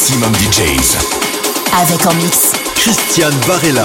Maximum DJs. Avec en mix. Christian Varela.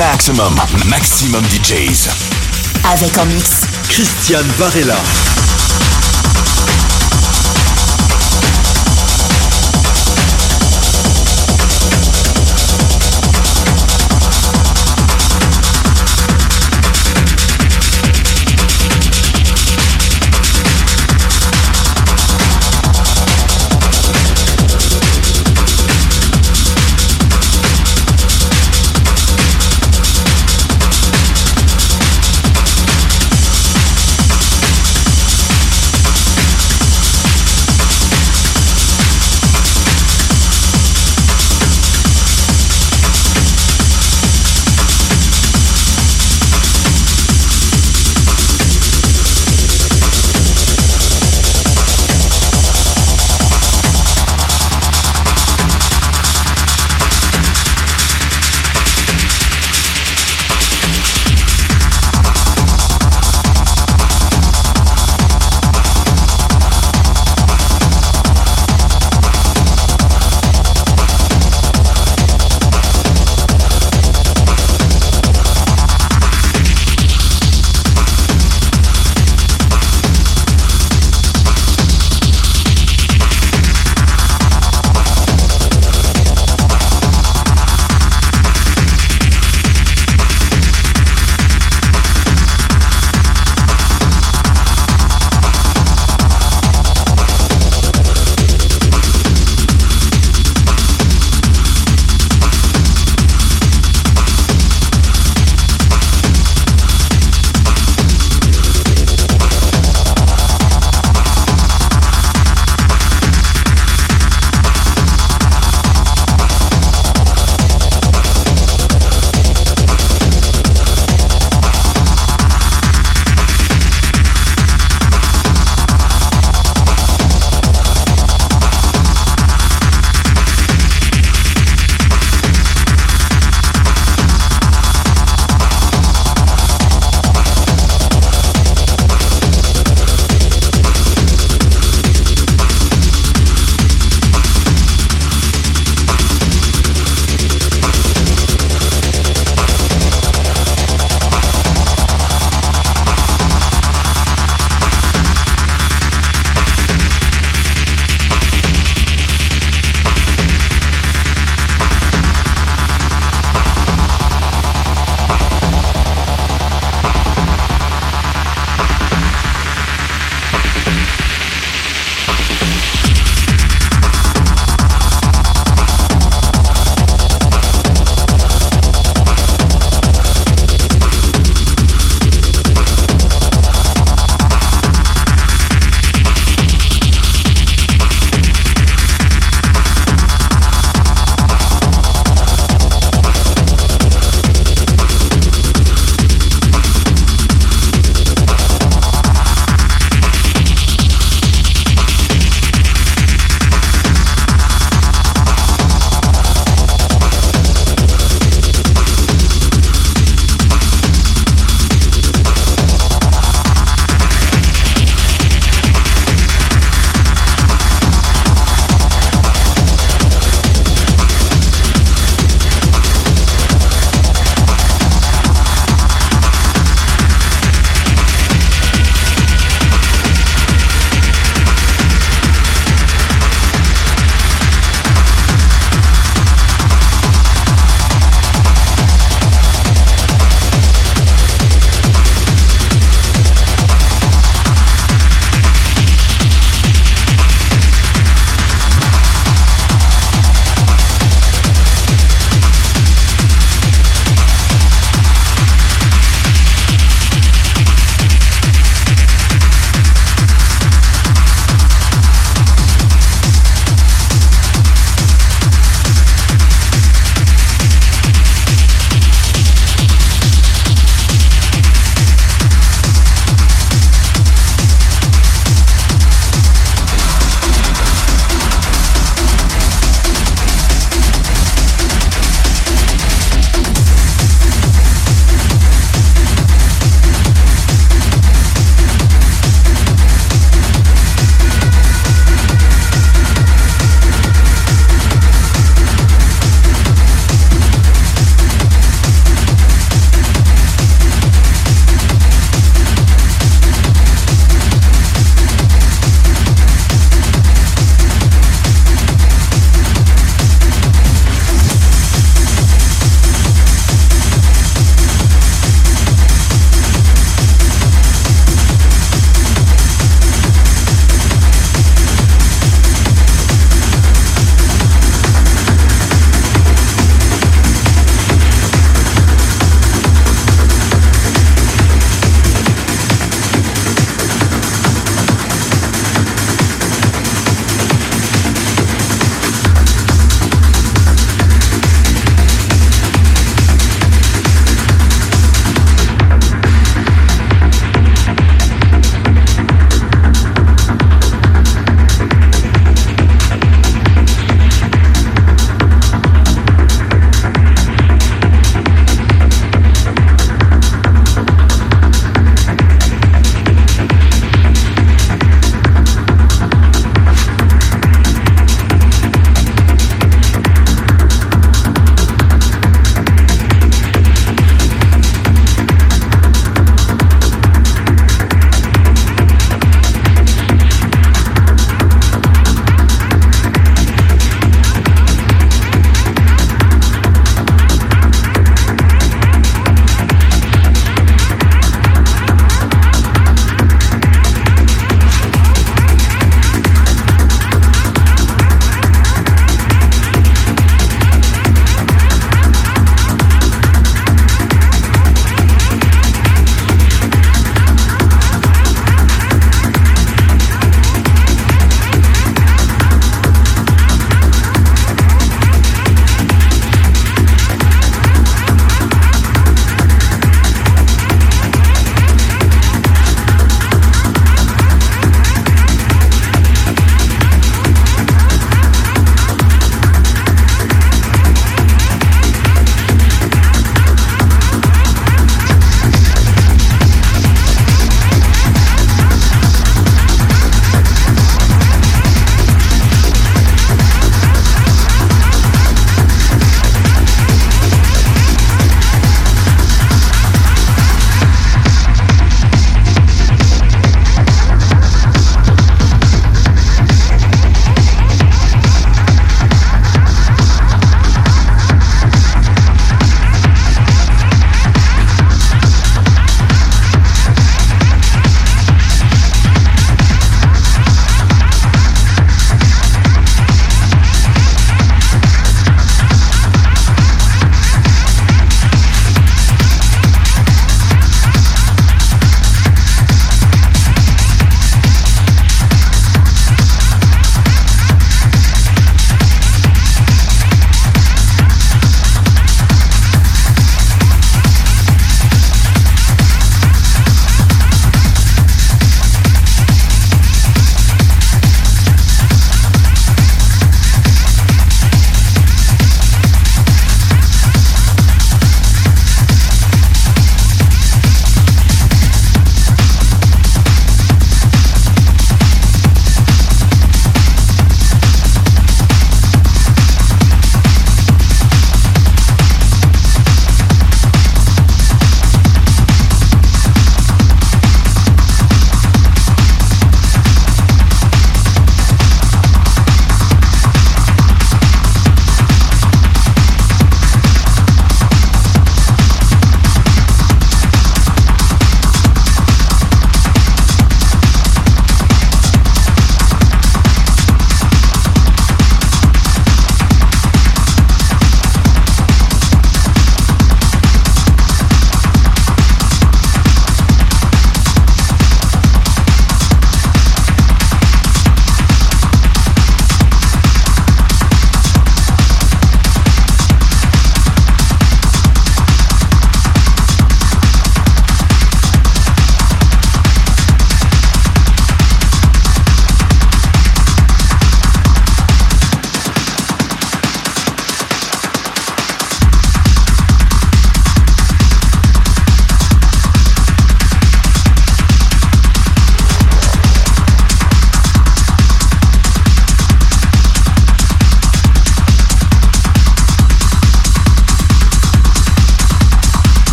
Maximum, maximum DJs. Avec en mix. Christian Varela.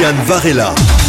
Christian Varela.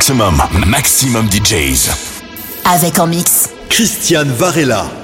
Maximum, maximum DJs. Avec en mix. Christiane Varela.